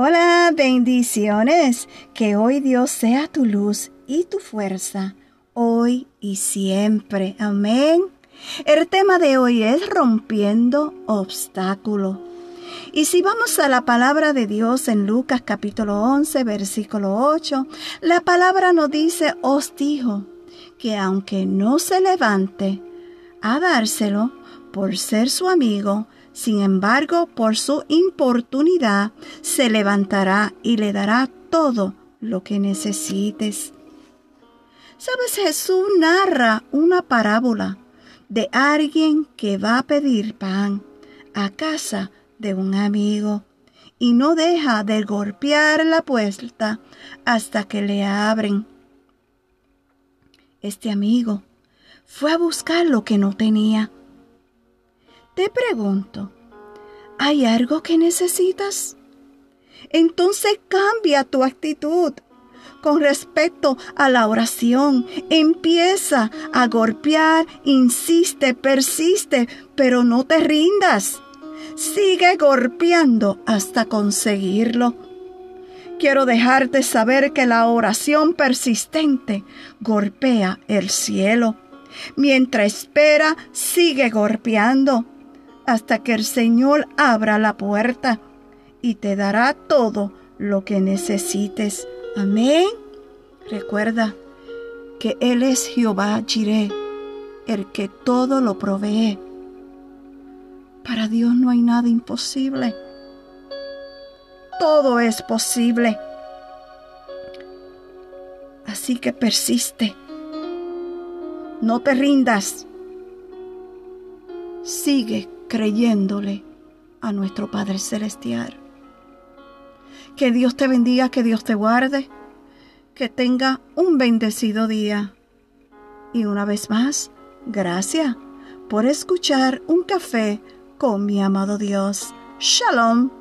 Hola, bendiciones. Que hoy Dios sea tu luz y tu fuerza, hoy y siempre. Amén. El tema de hoy es rompiendo obstáculos. Y si vamos a la palabra de Dios en Lucas capítulo 11, versículo 8, la palabra nos dice, os dijo que aunque no se levante a dárselo por ser su amigo, sin embargo, por su importunidad, se levantará y le dará todo lo que necesites. Sabes, Jesús narra una parábola de alguien que va a pedir pan a casa de un amigo y no deja de golpear la puerta hasta que le abren. Este amigo fue a buscar lo que no tenía te pregunto, ¿hay algo que necesitas? Entonces cambia tu actitud con respecto a la oración. Empieza a golpear, insiste, persiste, pero no te rindas. Sigue golpeando hasta conseguirlo. Quiero dejarte saber que la oración persistente golpea el cielo. Mientras espera, sigue golpeando hasta que el Señor abra la puerta y te dará todo lo que necesites. Amén. Recuerda que Él es Jehová Jireh, el que todo lo provee. Para Dios no hay nada imposible. Todo es posible. Así que persiste. No te rindas. Sigue creyéndole a nuestro Padre Celestial. Que Dios te bendiga, que Dios te guarde, que tenga un bendecido día. Y una vez más, gracias por escuchar un café con mi amado Dios. Shalom.